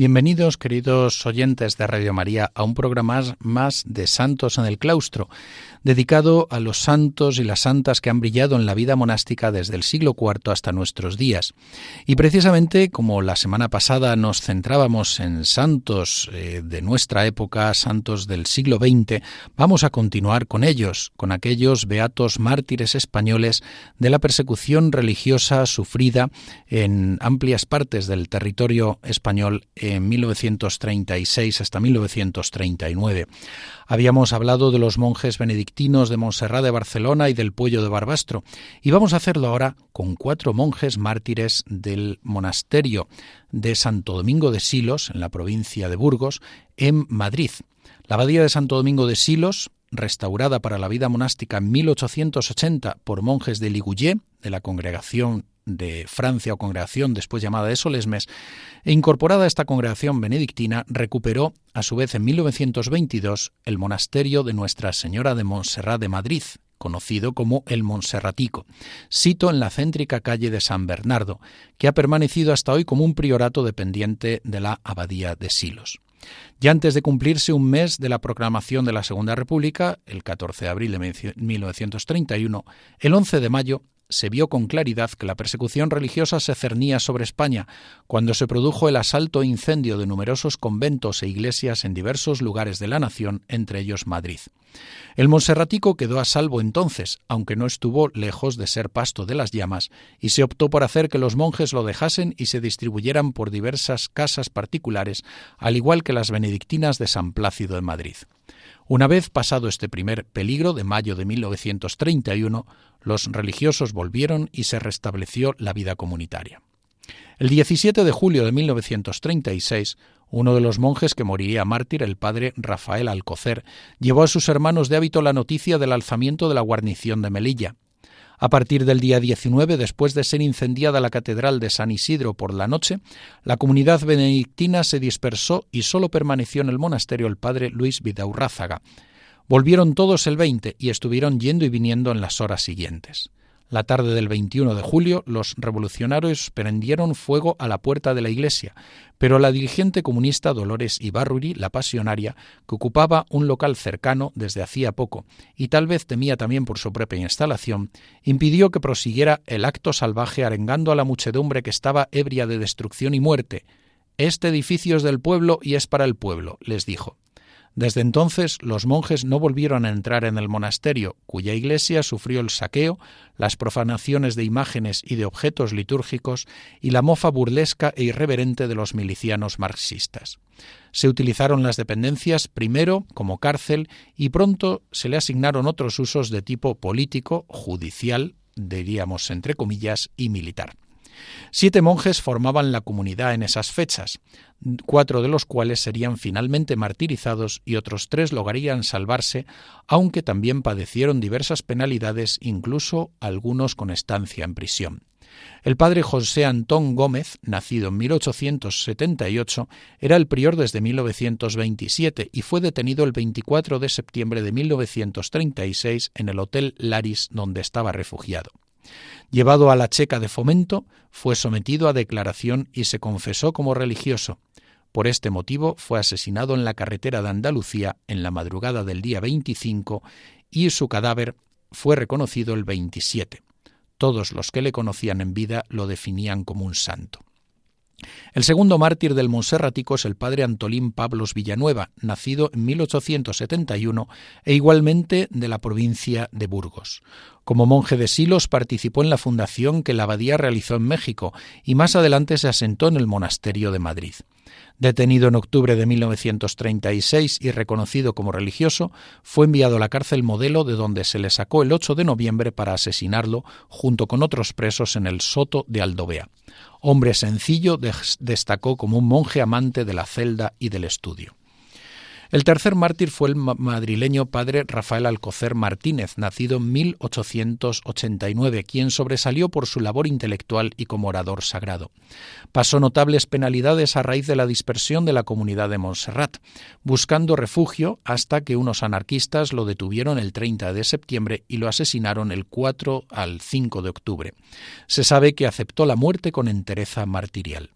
Bienvenidos, queridos oyentes de Radio María, a un programa más de Santos en el Claustro, dedicado a los santos y las santas que han brillado en la vida monástica desde el siglo IV hasta nuestros días. Y precisamente como la semana pasada nos centrábamos en santos eh, de nuestra época, santos del siglo XX, vamos a continuar con ellos, con aquellos beatos mártires españoles de la persecución religiosa sufrida en amplias partes del territorio español en 1936 hasta 1939. Habíamos hablado de los monjes benedictinos de Montserrat de Barcelona y del Puello de Barbastro, y vamos a hacerlo ahora con cuatro monjes mártires del monasterio de Santo Domingo de Silos, en la provincia de Burgos, en Madrid. La abadía de Santo Domingo de Silos, restaurada para la vida monástica en 1880 por monjes de Liguyé, de la congregación de Francia o congregación después llamada de Solesmes, e incorporada a esta congregación benedictina, recuperó a su vez en 1922 el monasterio de Nuestra Señora de Montserrat de Madrid, conocido como el Monserratico, sito en la céntrica calle de San Bernardo, que ha permanecido hasta hoy como un priorato dependiente de la abadía de Silos. Ya antes de cumplirse un mes de la proclamación de la Segunda República, el 14 de abril de 1931, el 11 de mayo se vio con claridad que la persecución religiosa se cernía sobre España cuando se produjo el asalto e incendio de numerosos conventos e iglesias en diversos lugares de la nación, entre ellos Madrid. El monserratico quedó a salvo entonces, aunque no estuvo lejos de ser pasto de las llamas, y se optó por hacer que los monjes lo dejasen y se distribuyeran por diversas casas particulares, al igual que las benedictinas de San Plácido de Madrid. Una vez pasado este primer peligro de mayo de 1931, los religiosos volvieron y se restableció la vida comunitaria. El 17 de julio de 1936, uno de los monjes que moriría mártir, el padre Rafael Alcocer, llevó a sus hermanos de hábito la noticia del alzamiento de la guarnición de Melilla. A partir del día 19, después de ser incendiada la catedral de San Isidro por la noche, la comunidad benedictina se dispersó y solo permaneció en el monasterio el padre Luis Vidaurrázaga. Volvieron todos el 20 y estuvieron yendo y viniendo en las horas siguientes. La tarde del 21 de julio, los revolucionarios prendieron fuego a la puerta de la iglesia, pero la dirigente comunista Dolores Ibarruri, la pasionaria, que ocupaba un local cercano desde hacía poco y tal vez temía también por su propia instalación, impidió que prosiguiera el acto salvaje arengando a la muchedumbre que estaba ebria de destrucción y muerte. Este edificio es del pueblo y es para el pueblo, les dijo. Desde entonces los monjes no volvieron a entrar en el monasterio, cuya iglesia sufrió el saqueo, las profanaciones de imágenes y de objetos litúrgicos y la mofa burlesca e irreverente de los milicianos marxistas. Se utilizaron las dependencias primero como cárcel y pronto se le asignaron otros usos de tipo político, judicial, diríamos entre comillas, y militar. Siete monjes formaban la comunidad en esas fechas, cuatro de los cuales serían finalmente martirizados y otros tres lograrían salvarse, aunque también padecieron diversas penalidades, incluso algunos con estancia en prisión. El padre José Antón Gómez, nacido en 1878, era el prior desde 1927 y fue detenido el 24 de septiembre de 1936 en el Hotel Laris donde estaba refugiado. Llevado a la checa de fomento, fue sometido a declaración y se confesó como religioso. Por este motivo fue asesinado en la carretera de Andalucía en la madrugada del día 25 y su cadáver fue reconocido el 27. Todos los que le conocían en vida lo definían como un santo. El segundo mártir del Monserratico es el padre Antolín Pablos Villanueva, nacido en 1871 e igualmente de la provincia de Burgos. Como monje de Silos participó en la fundación que la abadía realizó en México y más adelante se asentó en el monasterio de Madrid. Detenido en octubre de 1936 y reconocido como religioso, fue enviado a la cárcel modelo de donde se le sacó el 8 de noviembre para asesinarlo junto con otros presos en el Soto de Aldovea. Hombre sencillo, destacó como un monje amante de la celda y del estudio. El tercer mártir fue el madrileño padre Rafael Alcocer Martínez, nacido en 1889, quien sobresalió por su labor intelectual y como orador sagrado. Pasó notables penalidades a raíz de la dispersión de la comunidad de Montserrat, buscando refugio hasta que unos anarquistas lo detuvieron el 30 de septiembre y lo asesinaron el 4 al 5 de octubre. Se sabe que aceptó la muerte con entereza martirial.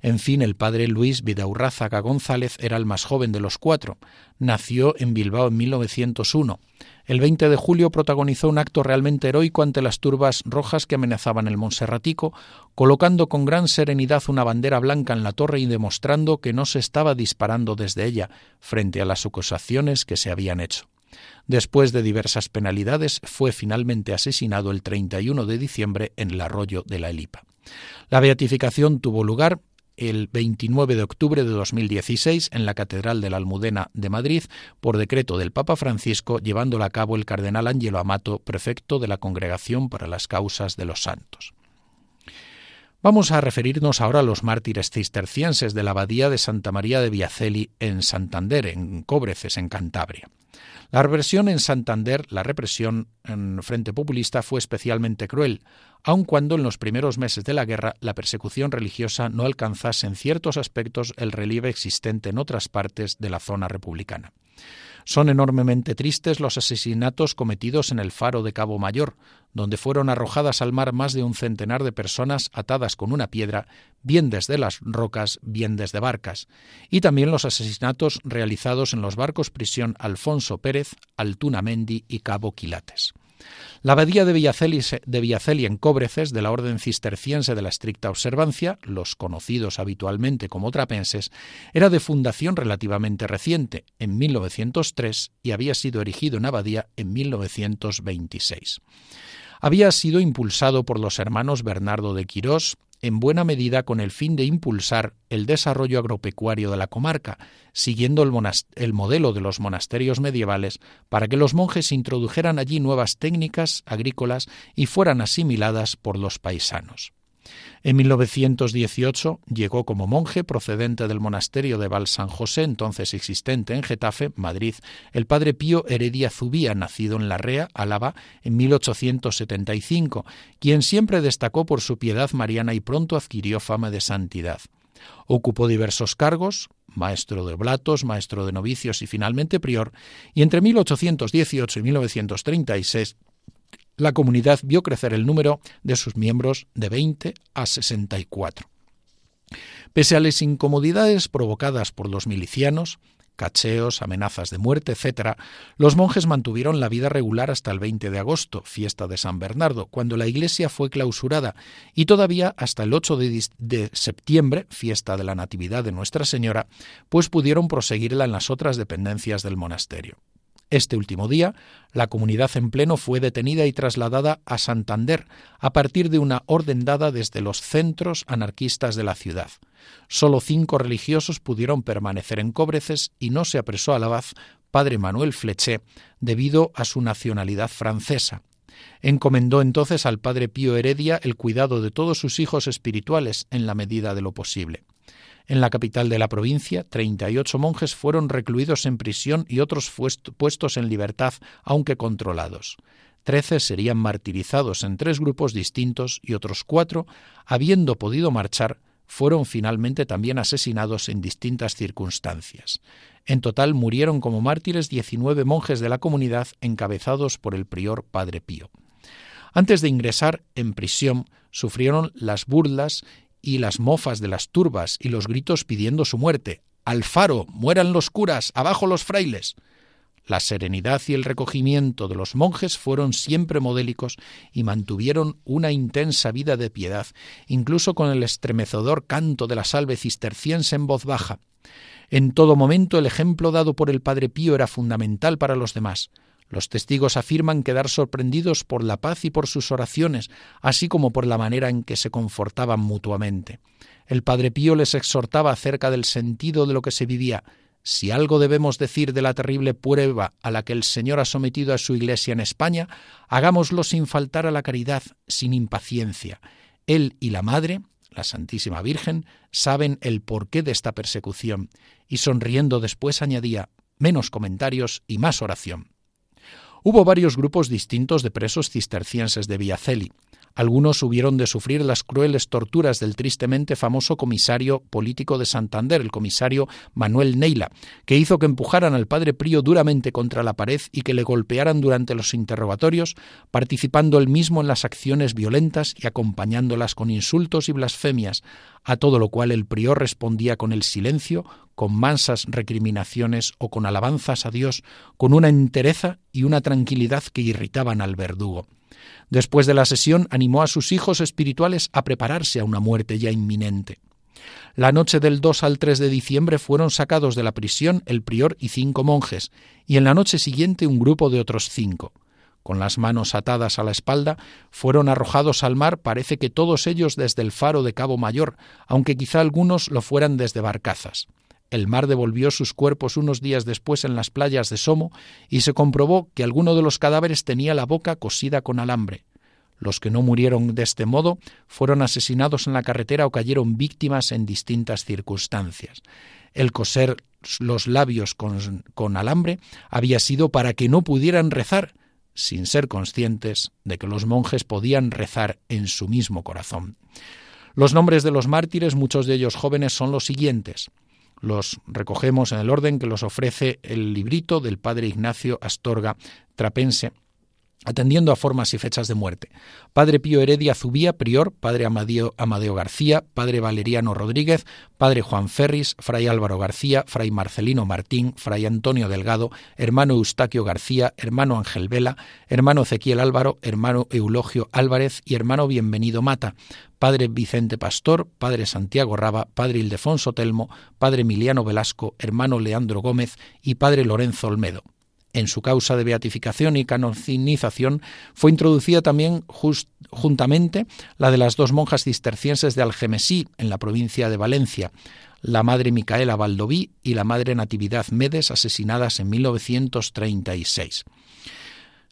En fin, el padre Luis Vidaurrázaga González era el más joven de los cuatro. Nació en Bilbao en 1901. El 20 de julio protagonizó un acto realmente heroico ante las turbas rojas que amenazaban el Monserratico, colocando con gran serenidad una bandera blanca en la torre y demostrando que no se estaba disparando desde ella frente a las acusaciones que se habían hecho. Después de diversas penalidades, fue finalmente asesinado el 31 de diciembre en el arroyo de la Elipa. La beatificación tuvo lugar el 29 de octubre de 2016 en la Catedral de la Almudena de Madrid por decreto del Papa Francisco, llevándola a cabo el cardenal Angelo Amato, prefecto de la Congregación para las Causas de los Santos. Vamos a referirnos ahora a los mártires cistercienses de la abadía de Santa María de Viaceli en Santander, en Cóbreces, en Cantabria. La represión en Santander, la represión en Frente Populista fue especialmente cruel, aun cuando en los primeros meses de la guerra la persecución religiosa no alcanzase en ciertos aspectos el relieve existente en otras partes de la zona republicana. Son enormemente tristes los asesinatos cometidos en el faro de Cabo Mayor, donde fueron arrojadas al mar más de un centenar de personas atadas con una piedra, bien desde las rocas, bien desde barcas, y también los asesinatos realizados en los barcos prisión Alfonso Pérez, Altuna Mendi y Cabo Quilates. La abadía de Villaceli, en Cóbreces, de la orden cisterciense de la estricta observancia, los conocidos habitualmente como trapenses, era de fundación relativamente reciente, en 1903, y había sido erigido en abadía en 1926. Había sido impulsado por los hermanos Bernardo de Quirós, en buena medida con el fin de impulsar el desarrollo agropecuario de la comarca, siguiendo el, modelo de los monasterios medievales, para que los monjes introdujeran allí nuevas técnicas agrícolas y fueran asimiladas por los paisanos. En 1918 llegó como monje procedente del monasterio de Val San José, entonces existente en Getafe, Madrid, el padre Pío Heredia Zubía, nacido en Larrea, Álava, en 1875, quien siempre destacó por su piedad mariana y pronto adquirió fama de santidad. Ocupó diversos cargos, maestro de oblatos, maestro de novicios y finalmente prior, y entre 1818 y 1936 la comunidad vio crecer el número de sus miembros de 20 a 64. Pese a las incomodidades provocadas por los milicianos, cacheos, amenazas de muerte, etc., los monjes mantuvieron la vida regular hasta el 20 de agosto, fiesta de San Bernardo, cuando la iglesia fue clausurada, y todavía hasta el 8 de, septiembre, fiesta de la Natividad de Nuestra Señora, pues pudieron proseguirla en las otras dependencias del monasterio. Este último día, la comunidad en pleno fue detenida y trasladada a Santander a partir de una orden dada desde los centros anarquistas de la ciudad. Solo cinco religiosos pudieron permanecer en Cobreces y no se apresó al abad padre Manuel Fleché debido a su nacionalidad francesa. Encomendó entonces al padre Pío Heredia el cuidado de todos sus hijos espirituales en la medida de lo posible. En la capital de la provincia, 38 monjes fueron recluidos en prisión y otros puestos en libertad, aunque controlados. Trece serían martirizados en tres grupos distintos y otros cuatro, habiendo podido marchar, fueron finalmente también asesinados en distintas circunstancias. En total murieron como mártires 19 monjes de la comunidad encabezados por el prior Padre Pío. Antes de ingresar en prisión, sufrieron las burlas y las mofas de las turbas y los gritos pidiendo su muerte. Al faro, mueran los curas, abajo los frailes. La serenidad y el recogimiento de los monjes fueron siempre modélicos y mantuvieron una intensa vida de piedad, incluso con el estremecedor canto de la salve cisterciense en voz baja. En todo momento el ejemplo dado por el Padre Pío era fundamental para los demás. Los testigos afirman quedar sorprendidos por la paz y por sus oraciones, así como por la manera en que se confortaban mutuamente. El Padre Pío les exhortaba acerca del sentido de lo que se vivía. Si algo debemos decir de la terrible prueba a la que el Señor ha sometido a su Iglesia en España, hagámoslo sin faltar a la caridad, sin impaciencia. Él y la Madre, la Santísima Virgen, saben el porqué de esta persecución, y sonriendo después añadía, menos comentarios y más oración. Hubo varios grupos distintos de presos cistercienses de Villaceli. Algunos hubieron de sufrir las crueles torturas del tristemente famoso comisario político de Santander, el comisario Manuel Neila, que hizo que empujaran al padre Prío duramente contra la pared y que le golpearan durante los interrogatorios, participando él mismo en las acciones violentas y acompañándolas con insultos y blasfemias, a todo lo cual el prior respondía con el silencio, con mansas recriminaciones o con alabanzas a Dios, con una entereza y una tranquilidad que irritaban al verdugo. Después de la sesión animó a sus hijos espirituales a prepararse a una muerte ya inminente. La noche del 2 al 3 de diciembre fueron sacados de la prisión el prior y cinco monjes, y en la noche siguiente un grupo de otros cinco. Con las manos atadas a la espalda, fueron arrojados al mar, parece que todos ellos desde el faro de Cabo Mayor, aunque quizá algunos lo fueran desde barcazas. El mar devolvió sus cuerpos unos días después en las playas de Somo y se comprobó que alguno de los cadáveres tenía la boca cosida con alambre. Los que no murieron de este modo fueron asesinados en la carretera o cayeron víctimas en distintas circunstancias. El coser los labios con, alambre había sido para que no pudieran rezar, sin ser conscientes de que los monjes podían rezar en su mismo corazón. Los nombres de los mártires, muchos de ellos jóvenes, son los siguientes. Los recogemos en el orden que los ofrece el librito del padre Ignacio Astorga Trapense, atendiendo a formas y fechas de muerte. Padre Pío Heredia Zubía, prior, Padre Amadeo, Amadeo García, Padre Valeriano Rodríguez, Padre Juan Ferris, Fray Álvaro García, Fray Marcelino Martín, Fray Antonio Delgado, hermano Eustaquio García, hermano Ángel Vela, hermano Ezequiel Álvaro, hermano Eulogio Álvarez y hermano Bienvenido Mata, Padre Vicente Pastor, Padre Santiago Raba, Padre Ildefonso Telmo, Padre Emiliano Velasco, hermano Leandro Gómez y Padre Lorenzo Olmedo. En su causa de beatificación y canonización fue introducida también juntamente la de las dos monjas cistercienses de Algemesí, en la provincia de Valencia, la madre Micaela Valdoví y la madre Natividad Medes, asesinadas en 1936.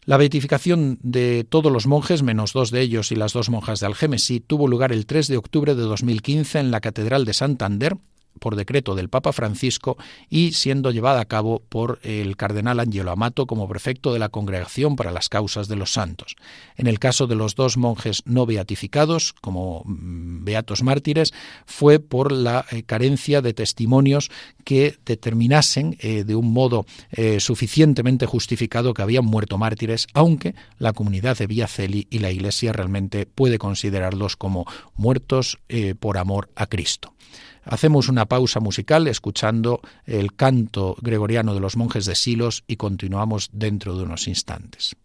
La beatificación de todos los monjes, menos dos de ellos y las dos monjas de Algemesí, tuvo lugar el 3 de octubre de 2015 en la Catedral de Santander, por decreto del Papa Francisco y siendo llevada a cabo por el cardenal Angelo Amato como prefecto de la Congregación para las Causas de los Santos. En el caso de los dos monjes no beatificados como mm, beatos mártires fue por la eh, carencia de testimonios que determinasen eh, de un modo eh, suficientemente justificado que habían muerto mártires, aunque la comunidad de Celi y la Iglesia realmente puede considerarlos como muertos por amor a Cristo. Hacemos una pausa musical escuchando el canto gregoriano de los monjes de Silos y continuamos dentro de unos instantes.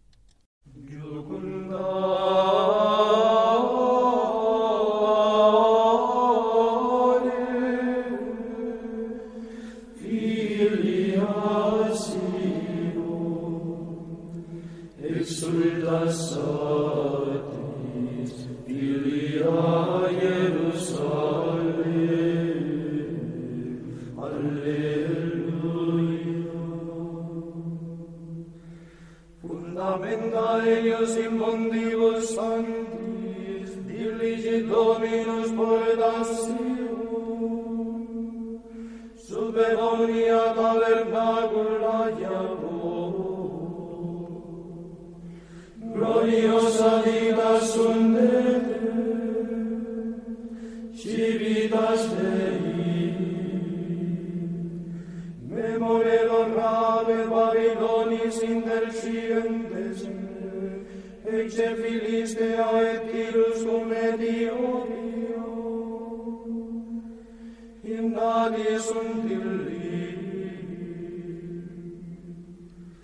Iago. Gloriosa memorelo rave Babilonis intercientes, ecce Filistea et Tirus cum Ethiopia, in nadie sunt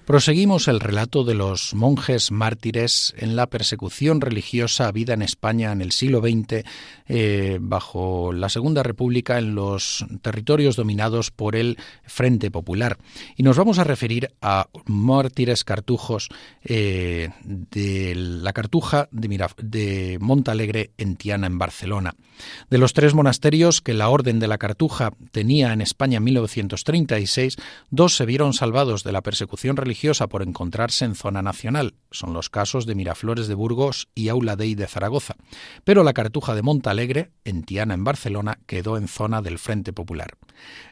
Proseguimos el relato de los monjes mártires en la persecución religiosa habida en España en el siglo XX eh, bajo la Segunda República en los territorios dominados por el Frente Popular. Y nos vamos a referir a mártires cartujos eh, de la cartuja de, de Montalegre en Tiana, en Barcelona. De los tres monasterios que la Orden de la Cartuja tenía en España en 1936, dos se vieron salvados de la persecución religiosa por encontrarse en zona nacional. Son los casos de Miraflores de Burgos y Aula Dei de Zaragoza. Pero la Cartuja de Montalegre, en Tiana, en Barcelona, quedó en zona del Frente Popular.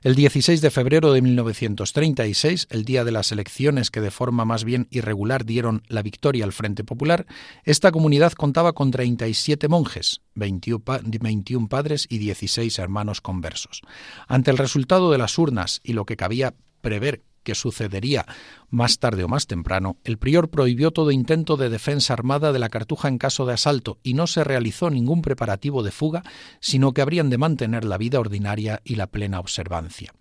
El 16 de febrero de 1936, el día de las elecciones que de forma más bien irregular dieron la victoria al Frente Popular, esta comunidad contaba con 37 monjes, 21 padres y 16 hermanos conversos. Ante el resultado de las urnas y lo que cabía prever que sucedería más tarde o más temprano, el prior prohibió todo intento de defensa armada de la cartuja en caso de asalto y no se realizó ningún preparativo de fuga, sino que habrían de mantener la vida ordinaria y la plena observancia.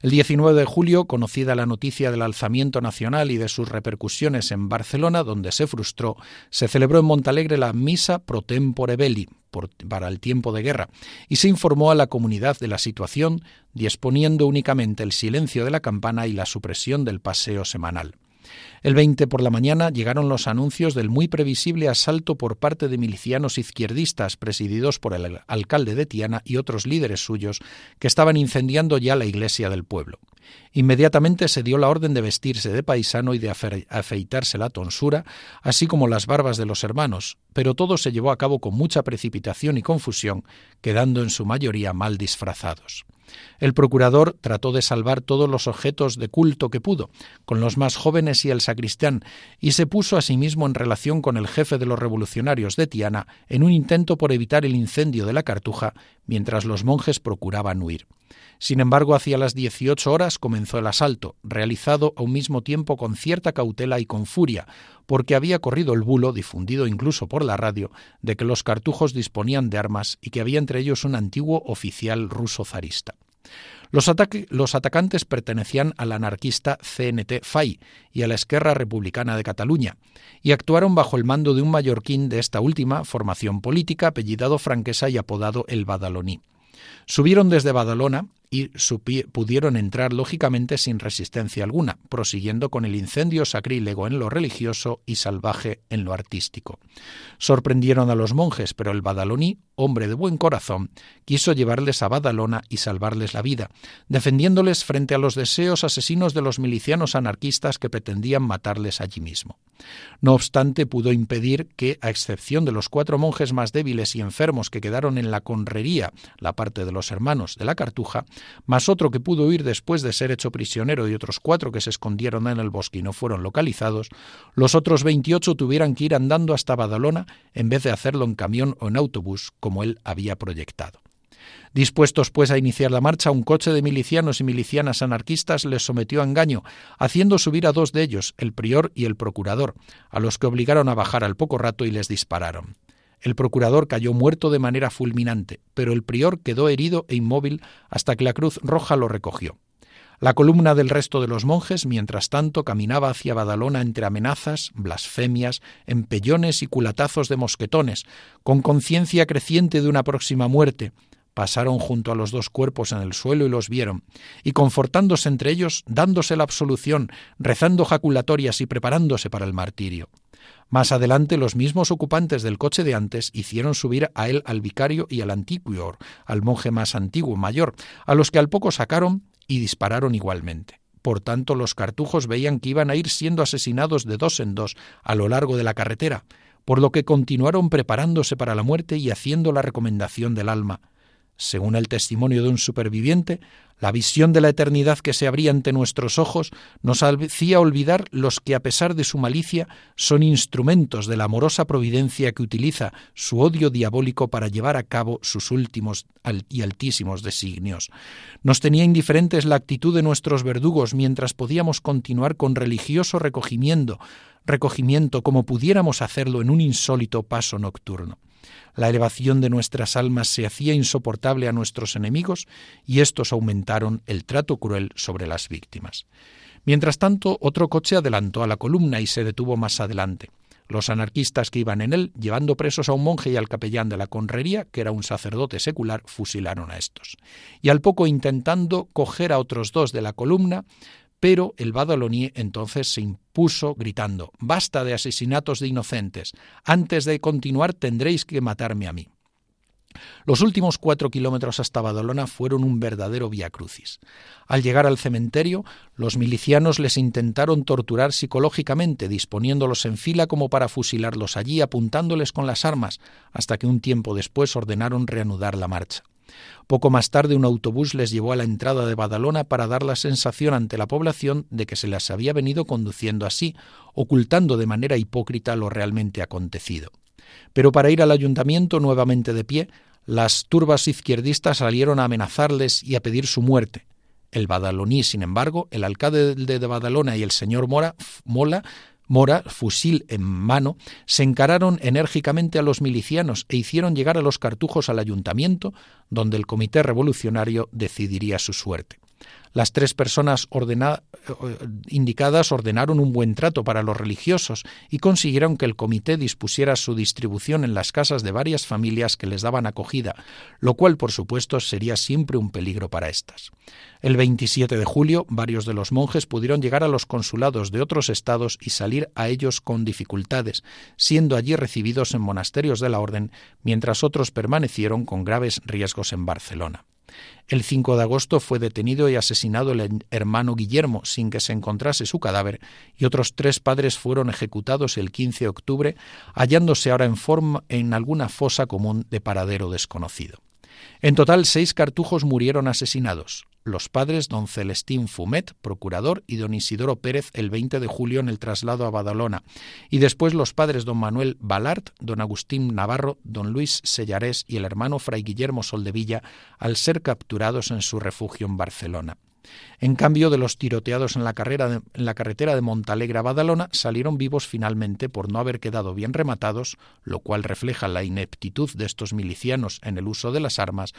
El 19 de julio, conocida la noticia del alzamiento nacional y de sus repercusiones en Barcelona, donde se frustró, se celebró en Montalegre la Misa pro tempore belli, para el tiempo de guerra, y se informó a la comunidad de la situación, disponiendo únicamente el silencio de la campana y la supresión del paseo semanal. El 20 por la mañana llegaron los anuncios del muy previsible asalto por parte de milicianos izquierdistas presididos por el alcalde de Tiana y otros líderes suyos que estaban incendiando ya la iglesia del pueblo. Inmediatamente se dio la orden de vestirse de paisano y de afeitarse la tonsura, así como las barbas de los hermanos, pero todo se llevó a cabo con mucha precipitación y confusión, quedando en su mayoría mal disfrazados. El procurador trató de salvar todos los objetos de culto que pudo, con los más jóvenes y el sacristán, y se puso a sí mismo en relación con el jefe de los revolucionarios de Tiana en un intento por evitar el incendio de la cartuja mientras los monjes procuraban huir. Sin embargo, hacia las dieciocho horas comenzó el asalto, realizado a un mismo tiempo con cierta cautela y con furia, porque había corrido el bulo, difundido incluso por la radio, de que los cartujos disponían de armas y que había entre ellos un antiguo oficial ruso zarista. Los, los, atacantes pertenecían al anarquista CNT FAI y a la Esquerra Republicana de Cataluña, y actuaron bajo el mando de un mallorquín de esta última formación política, apellidado Franquesa y apodado el Badaloní. Subieron desde Badalona y pudieron entrar lógicamente sin resistencia alguna, prosiguiendo con el incendio sacrílego en lo religioso y salvaje en lo artístico. Sorprendieron a los monjes, pero el Badaloní, hombre de buen corazón, quiso llevarles a Badalona y salvarles la vida, defendiéndoles frente a los deseos asesinos de los milicianos anarquistas que pretendían matarles allí mismo. No obstante, pudo impedir que, a excepción de los cuatro monjes más débiles y enfermos que quedaron en la conrería, la parte de los hermanos de la Cartuja, más otro que pudo huir después de ser hecho prisionero y otros cuatro que se escondieron en el bosque y no fueron localizados, los otros veintiocho tuvieran que ir andando hasta Badalona en vez de hacerlo en camión o en autobús como él había proyectado. Dispuestos pues a iniciar la marcha, un coche de milicianos y milicianas anarquistas les sometió a engaño, haciendo subir a dos de ellos, el prior y el procurador, a los que obligaron a bajar al poco rato y les dispararon. El procurador cayó muerto de manera fulminante, pero el prior quedó herido e inmóvil hasta que la Cruz Roja lo recogió. La columna del resto de los monjes, mientras tanto, caminaba hacia Badalona entre amenazas, blasfemias, empellones y culatazos de mosquetones, con conciencia creciente de una próxima muerte. Pasaron junto a los dos cuerpos en el suelo y los vieron, y confortándose entre ellos, dándose la absolución, rezando jaculatorias y preparándose para el martirio. Más adelante, los mismos ocupantes del coche de antes hicieron subir a él al vicario y al antiquior, al monje más antiguo, mayor, a los que al poco sacaron y dispararon igualmente. Por tanto, los cartujos veían que iban a ir siendo asesinados de dos en dos a lo largo de la carretera, por lo que continuaron preparándose para la muerte y haciendo la recomendación del alma. Según el testimonio de un superviviente, la visión de la eternidad que se abría ante nuestros ojos nos hacía olvidar los que, a pesar de su malicia, son instrumentos de la amorosa providencia que utiliza su odio diabólico para llevar a cabo sus últimos y altísimos designios. Nos tenía indiferentes la actitud de nuestros verdugos mientras podíamos continuar con religioso recogimiento, recogimiento como pudiéramos hacerlo en un insólito paso nocturno. La elevación de nuestras almas se hacía insoportable a nuestros enemigos y estos aumentaron el trato cruel sobre las víctimas. Mientras tanto, otro coche adelantó a la columna y se detuvo más adelante. Los anarquistas que iban en él, llevando presos a un monje y al capellán de la conrería, que era un sacerdote secular, fusilaron a estos. Y al poco intentando coger a otros dos de la columna, pero el Badaloni entonces se impuso gritando Basta de asesinatos de inocentes. Antes de continuar tendréis que matarme a mí. Los últimos cuatro kilómetros hasta Badalona fueron un verdadero vía crucis. Al llegar al cementerio, los milicianos les intentaron torturar psicológicamente, disponiéndolos en fila como para fusilarlos allí, apuntándoles con las armas, hasta que un tiempo después ordenaron reanudar la marcha. Poco más tarde un autobús les llevó a la entrada de Badalona para dar la sensación ante la población de que se las había venido conduciendo así, ocultando de manera hipócrita lo realmente acontecido. Pero para ir al ayuntamiento nuevamente de pie, las turbas izquierdistas salieron a amenazarles y a pedir su muerte. El badaloní, sin embargo, el alcalde de Badalona y el señor Mora, Mola, Mora, fusil en mano, se encararon enérgicamente a los milicianos e hicieron llegar a los cartujos al ayuntamiento, donde el comité revolucionario decidiría su suerte. Las tres personas indicadas ordenaron un buen trato para los religiosos y consiguieron que el comité dispusiera su distribución en las casas de varias familias que les daban acogida, lo cual, por supuesto, sería siempre un peligro para éstas. El 27 de julio, varios de los monjes pudieron llegar a los consulados de otros estados y salir a ellos con dificultades, siendo allí recibidos en monasterios de la orden, mientras otros permanecieron con graves riesgos en Barcelona. El 5 de agosto fue detenido y asesinado el hermano Guillermo sin que se encontrase su cadáver y otros tres padres fueron ejecutados el 15 de octubre, hallándose ahora en forma en alguna fosa común de paradero desconocido. En total, seis cartujos murieron asesinados los padres don Celestín Fumet, procurador, y don Isidoro Pérez el 20 de julio en el traslado a Badalona, y después los padres don Manuel Balart, don Agustín Navarro, don Luis Sellarés y el hermano Fray Guillermo Soldevilla al ser capturados en su refugio en Barcelona. En cambio, de los tiroteados en la, carretera de Montalegre a Badalona salieron vivos finalmente por no haber quedado bien rematados, lo cual refleja la ineptitud de estos milicianos en el uso de las armas,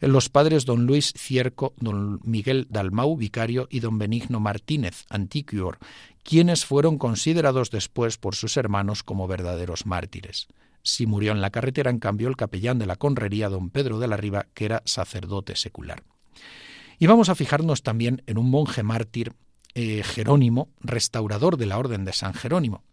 los padres don Luis Cierco, don Miguel Dalmau, vicario, y don Benigno Martínez, antiquior, quienes fueron considerados después por sus hermanos como verdaderos mártires. Si murió en la carretera, en cambio, el capellán de la conrería, don Pedro de la Riva, que era sacerdote secular. Y vamos a fijarnos también en un monje mártir eh, Jerónimo, restaurador de la Orden de San Jerónimo.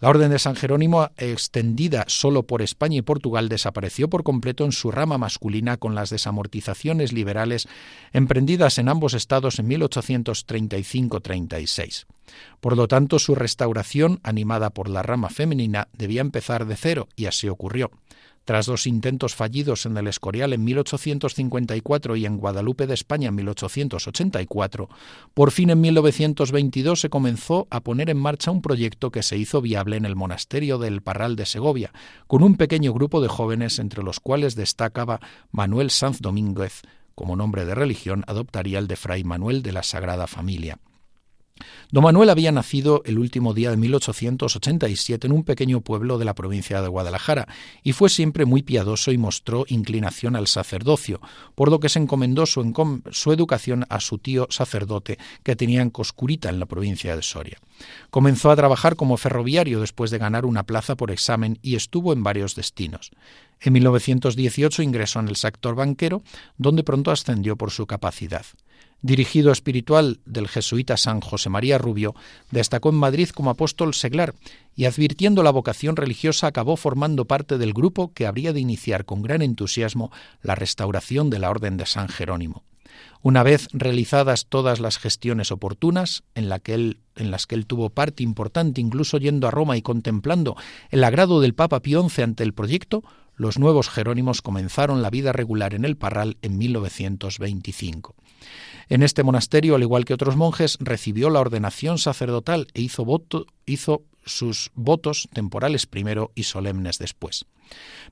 La Orden de San Jerónimo, extendida solo por España y Portugal, desapareció por completo en su rama masculina con las desamortizaciones liberales emprendidas en ambos estados en 1835-36. Por lo tanto, su restauración, animada por la rama femenina, debía empezar de cero, y así ocurrió. Tras dos intentos fallidos en el Escorial en 1854 y en Guadalupe de España en 1884, por fin en 1922 se comenzó a poner en marcha un proyecto que se hizo viable en el monasterio del Parral de Segovia, con un pequeño grupo de jóvenes entre los cuales destacaba Manuel Sanz Domínguez, como nombre de religión adoptaría el de Fray Manuel de la Sagrada Familia. Don Manuel había nacido el último día de 1887 en un pequeño pueblo de la provincia de Guadalajara y fue siempre muy piadoso y mostró inclinación al sacerdocio, por lo que se encomendó su, educación a su tío sacerdote que tenía en Coscurita en la provincia de Soria. Comenzó a trabajar como ferroviario después de ganar una plaza por examen y estuvo en varios destinos. En 1918 ingresó en el sector banquero, donde pronto ascendió por su capacidad dirigido espiritual del jesuita San José María Rubio, destacó en Madrid como apóstol seglar y advirtiendo la vocación religiosa acabó formando parte del grupo que habría de iniciar con gran entusiasmo la restauración de la Orden de San Jerónimo. Una vez realizadas todas las gestiones oportunas, en, las que él tuvo parte importante, incluso yendo a Roma y contemplando el agrado del Papa Pío XI ante el proyecto, los nuevos jerónimos comenzaron la vida regular en el Parral en 1925. En este monasterio, al igual que otros monjes, recibió la ordenación sacerdotal e hizo, sus votos temporales primero y solemnes después.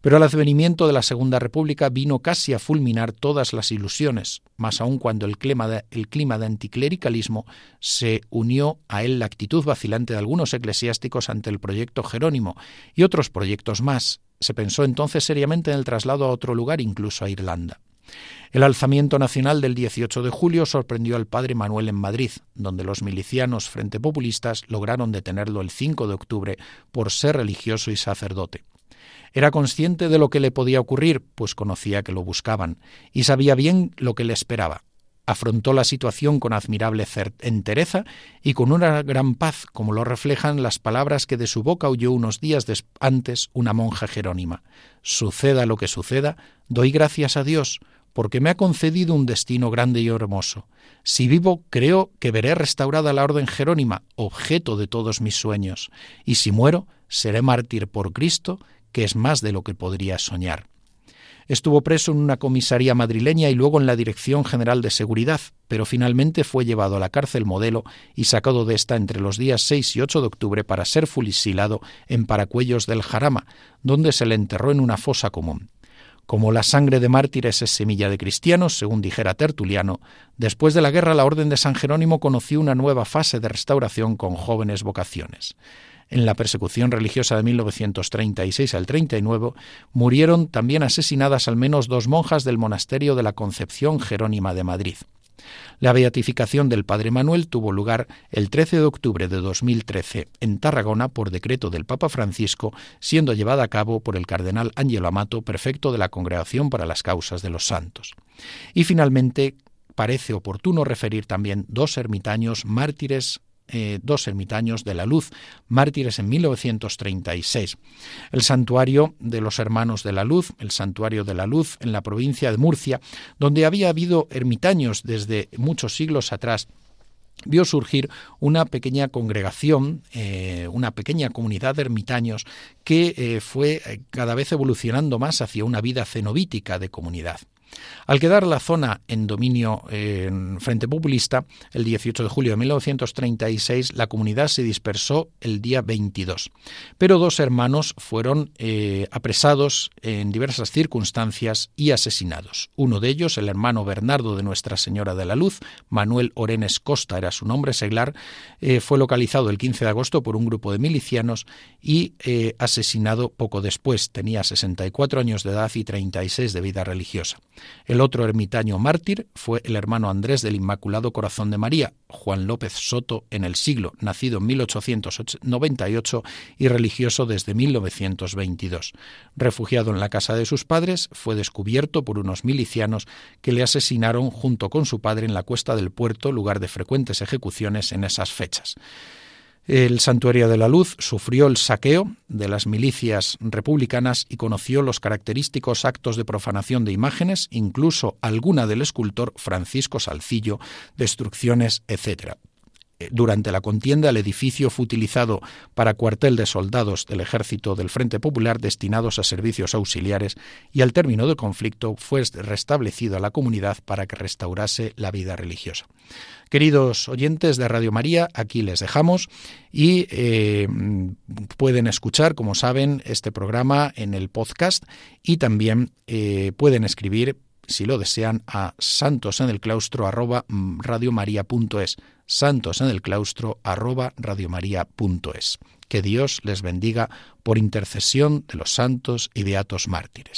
Pero el advenimiento de la Segunda República vino casi a fulminar todas las ilusiones, más aún cuando el clima, de, el clima de anticlericalismo se unió a él la actitud vacilante de algunos eclesiásticos ante el proyecto Jerónimo y otros proyectos más. Se pensó entonces seriamente en el traslado a otro lugar, incluso a Irlanda. El alzamiento nacional del 18 de julio sorprendió al padre Manuel en Madrid, donde los milicianos frente populistas lograron detenerlo el 5 de octubre por ser religioso y sacerdote. Era consciente de lo que le podía ocurrir, pues conocía que lo buscaban, y sabía bien lo que le esperaba. Afrontó la situación con admirable entereza y con una gran paz, como lo reflejan las palabras que de su boca oyó unos días antes una monja jerónima. Suceda lo que suceda, doy gracias a Dios, porque me ha concedido un destino grande y hermoso. Si vivo, creo que veré restaurada la orden jerónima, objeto de todos mis sueños, y si muero, seré mártir por Cristo, que es más de lo que podría soñar. Estuvo preso en una comisaría madrileña y luego en la Dirección General de Seguridad, pero finalmente fue llevado a la cárcel modelo y sacado de esta entre los días 6 y 8 de octubre para ser fusilado en Paracuellos del Jarama, donde se le enterró en una fosa común. Como la sangre de mártires es semilla de cristianos, según dijera Tertuliano, después de la guerra la Orden de San Jerónimo conoció una nueva fase de restauración con jóvenes vocaciones. En la persecución religiosa de 1936 al 39 murieron también asesinadas al menos dos monjas del monasterio de la Concepción Jerónima de Madrid. La beatificación del Padre Manuel tuvo lugar el 13 de octubre de 2013 en Tarragona por decreto del Papa Francisco, siendo llevada a cabo por el cardenal Ángelo Amato, prefecto de la Congregación para las Causas de los Santos. Y finalmente, parece oportuno referir también dos ermitaños mártires eh, dos ermitaños de la luz, mártires en 1936. El santuario de los Hermanos de la Luz, el santuario de la Luz en la provincia de Murcia, donde había habido ermitaños desde muchos siglos atrás, vio surgir una pequeña congregación, eh, una pequeña comunidad de ermitaños que eh, fue cada vez evolucionando más hacia una vida cenobítica de comunidad. Al quedar la zona en dominio en Frente Populista, el 18 de julio de 1936, la comunidad se dispersó el día 22. Pero dos hermanos fueron eh, apresados en diversas circunstancias y asesinados. Uno de ellos, el hermano Bernardo de Nuestra Señora de la Luz, Manuel Orenes Costa era su nombre seglar, eh, fue localizado el 15 de agosto por un grupo de milicianos y eh, asesinado poco después. Tenía 64 años de edad y 36 de vida religiosa. El otro ermitaño mártir fue el hermano Andrés del Inmaculado Corazón de María, Juan López Soto en el siglo, nacido en 1898 y religioso desde 1922. Refugiado en la casa de sus padres, fue descubierto por unos milicianos que le asesinaron junto con su padre en la cuesta del puerto, lugar de frecuentes ejecuciones en esas fechas. El Santuario de la Luz sufrió el saqueo de las milicias republicanas y conoció los característicos actos de profanación de imágenes, incluso alguna del escultor Francisco Salcillo, destrucciones, etc. Durante la contienda, el edificio fue utilizado para cuartel de soldados del ejército del Frente Popular destinados a servicios auxiliares y al término del conflicto fue restablecido a la comunidad para que restaurase la vida religiosa. Queridos oyentes de Radio María, aquí les dejamos y eh, pueden escuchar, como saben, este programa en el podcast y también eh, pueden escribir si lo desean, a santosenelclaustro arroba radiomaria.es santosenelclaustro arroba radiomaria.es. Que Dios les bendiga por intercesión de los santos y beatos mártires.